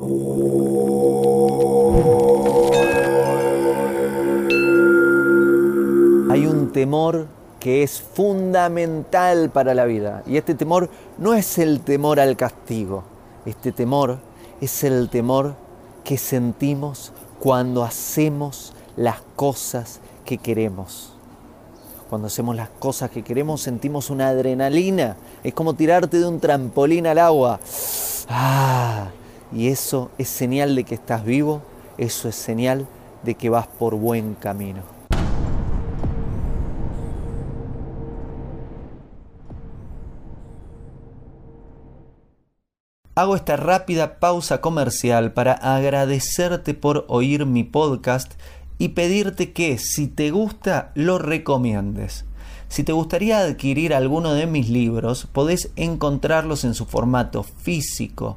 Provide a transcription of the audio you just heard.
Hay un temor que es fundamental para la vida y este temor no es el temor al castigo, este temor es el temor que sentimos cuando hacemos las cosas que queremos. Cuando hacemos las cosas que queremos sentimos una adrenalina. Es como tirarte de un trampolín al agua. Ah, y eso es señal de que estás vivo, eso es señal de que vas por buen camino. Hago esta rápida pausa comercial para agradecerte por oír mi podcast y pedirte que si te gusta lo recomiendes. Si te gustaría adquirir alguno de mis libros, podés encontrarlos en su formato físico